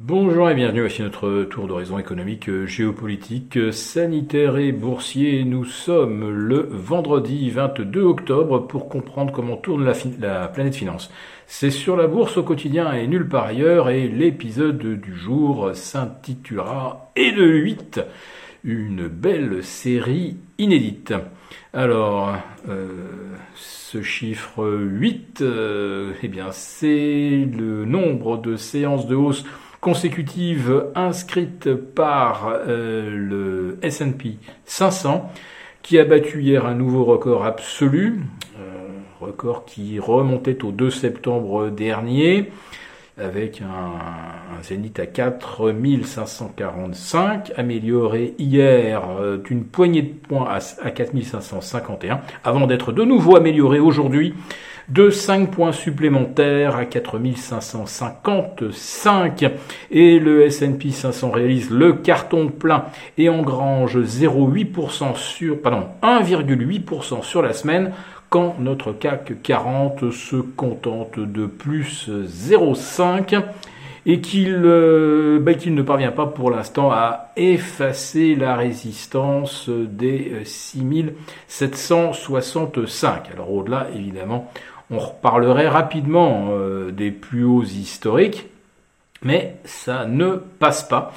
Bonjour et bienvenue, voici notre tour d'horizon économique, géopolitique, sanitaire et boursier. Nous sommes le vendredi 22 octobre pour comprendre comment tourne la, planète finance. C'est sur la bourse au quotidien et nulle part ailleurs et l'épisode du jour s'intitulera Et de 8, une belle série inédite. Alors, euh, ce chiffre 8, euh, eh bien, c'est le nombre de séances de hausse consécutive inscrite par euh, le S&P 500 qui a battu hier un nouveau record absolu, euh, record qui remontait au 2 septembre dernier avec un, un zénith à 4545, amélioré hier euh, d'une poignée de points à, à 4551, avant d'être de nouveau amélioré aujourd'hui de 5 points supplémentaires à 4555 et le S&P 500 réalise le carton plein et engrange 0,8% sur pardon 1,8% sur la semaine quand notre CAC 40 se contente de plus 0,5 et euh, ben, qu'il ne parvient pas pour l'instant à effacer la résistance des 6765. Alors au-delà, évidemment, on reparlerait rapidement euh, des plus hauts historiques, mais ça ne passe pas.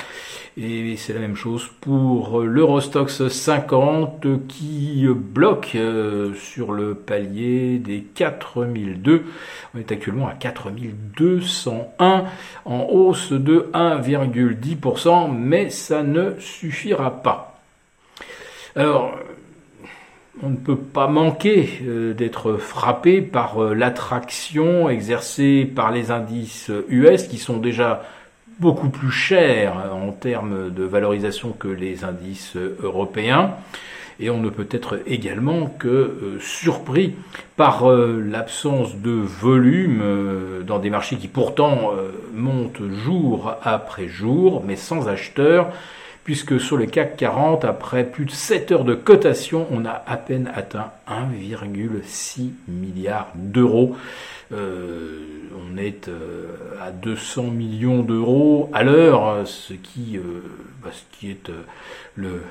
Et c'est la même chose pour l'Eurostox 50 qui bloque euh, sur le palier des 4002. On est actuellement à 4201 en hausse de 1,10%, mais ça ne suffira pas. Alors, on ne peut pas manquer euh, d'être frappé par euh, l'attraction exercée par les indices US qui sont déjà beaucoup plus chers en termes de valorisation que les indices européens. Et on ne peut être également que euh, surpris par l'absence de volume dans des marchés qui pourtant montent jour après jour, mais sans acheteurs puisque sur le CAC 40, après plus de 7 heures de cotation, on a à peine atteint 1,6 milliard d'euros. Euh, on est euh, à 200 millions d'euros à l'heure, ce qui, euh, bah, ce qui est le,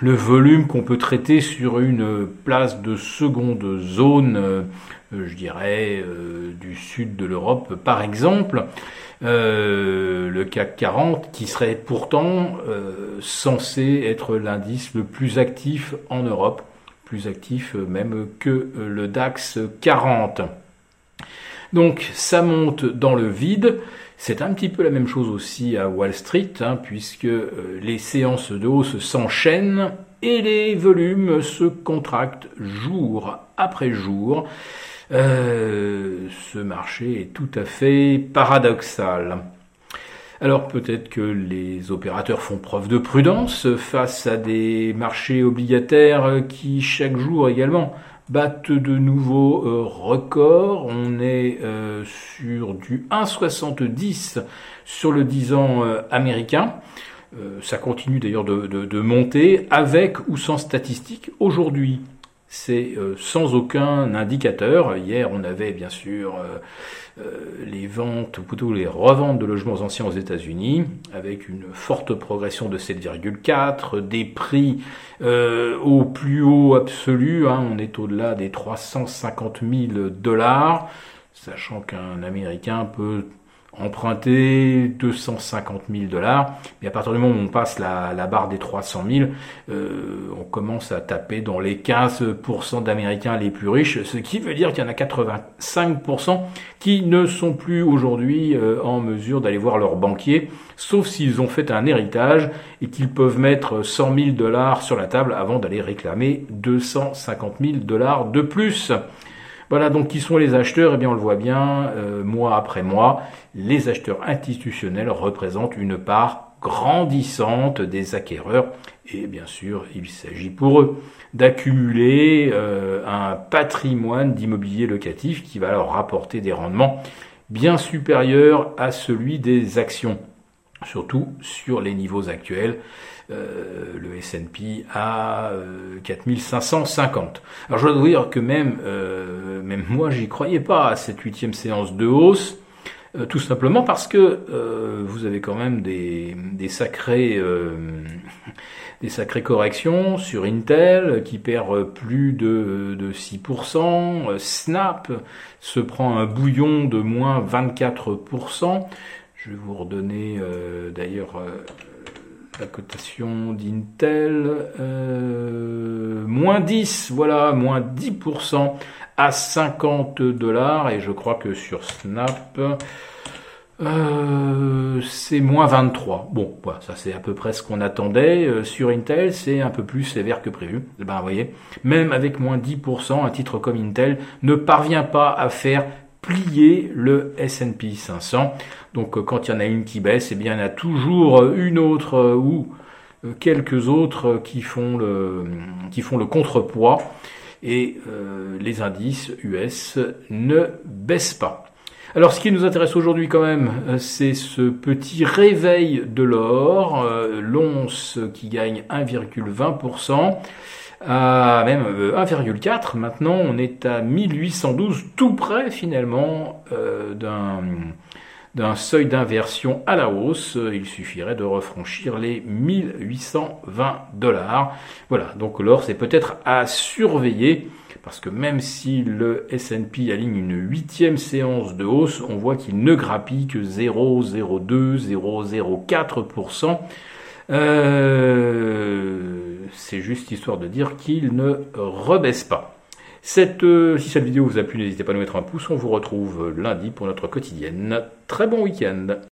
volume qu'on peut traiter sur une place de seconde zone, je dirais, du sud de l'Europe par exemple. Le CAC 40, qui serait pourtant euh, censé être l'indice le plus actif en Europe, plus actif même que le DAX 40. Donc ça monte dans le vide. C'est un petit peu la même chose aussi à Wall Street, hein, puisque euh, les séances de hausse s'enchaînent et les volumes se contractent jour après jour. Euh, ce marché est tout à fait paradoxal. Alors peut-être que les opérateurs font preuve de prudence face à des marchés obligataires qui chaque jour également battent de nouveaux euh, records. On est euh, sur du 1,70 sur le 10 ans américain. ça continue d'ailleurs de, monter avec ou sans statistiques. Aujourd'hui, c'est euh, sans aucun indicateur. Hier, on avait bien sûr euh, euh, les ventes, ou plutôt les reventes de logements anciens aux États-Unis, avec une forte progression de 7,4, des prix au plus haut absolu, hein, on est au-delà des 350 000 dollars, sachant qu'un Américain peut emprunter 250 000 dollars, mais à partir du moment où on passe la, barre des 300 000, euh, on commence à taper dans les 15% d'Américains les plus riches, ce qui veut dire qu'il y en a 85% qui ne sont plus aujourd'hui euh, en mesure d'aller voir leur banquier, sauf s'ils ont fait un héritage et qu'ils peuvent mettre 100 000 dollars sur la table avant d'aller réclamer 250 000 dollars de plus. Voilà, donc qui sont les acheteurs Eh bien, on le voit bien, euh, mois après mois, les acheteurs institutionnels représentent une part grandissante des acquéreurs. Et bien sûr, il s'agit pour eux d'accumuler euh, un patrimoine d'immobilier locatif qui va leur rapporter des rendements bien supérieurs à celui des actions, surtout sur les niveaux actuels. Euh, le S&P à 4550. Euh, Alors je dois dire que même, euh, même moi, j'y croyais pas à cette huitième séance de hausse. Euh, tout simplement parce que euh, vous avez quand même des, des sacrés euh, des sacrées corrections sur Intel qui perd plus de, de 6%. Snap se prend un bouillon de moins 24%. Je vais vous redonner d'ailleurs la cotation d'Intel. moins 10, voilà, moins 10% à 50 dollars et je crois que sur Snap euh, c'est moins 23. Bon, ça c'est à peu près ce qu'on attendait. Euh, sur Intel, c'est un peu plus sévère que prévu. Eh ben, voyez, même avec moins 10%, un titre comme Intel ne parvient pas à faire plier le S&P 500. Donc euh, quand il y en a une qui baisse, eh bien il y en a toujours une autre ou quelques autres qui font le qui font le contrepoids et euh, les indices US ne baissent pas. Alors ce qui nous intéresse aujourd'hui quand même, euh, c'est ce petit réveil de l'or, euh, l'once qui gagne 1,20%, à même 1,4. Maintenant on est à 1812, tout près finalement d'un d'un seuil d'inversion à la hausse, il suffirait de refranchir les 1820 dollars. Voilà, donc l'or c'est peut-être à surveiller parce que même si le S&P aligne une huitième séance de hausse, on voit qu'il ne grappille que 0,02, 0,04%. Euh, c'est juste histoire de dire qu'il ne rebaisse pas. Cette, euh, si cette vidéo vous a plu, n'hésitez pas à nous mettre un pouce. On vous retrouve lundi pour notre quotidienne. Très bon week-end.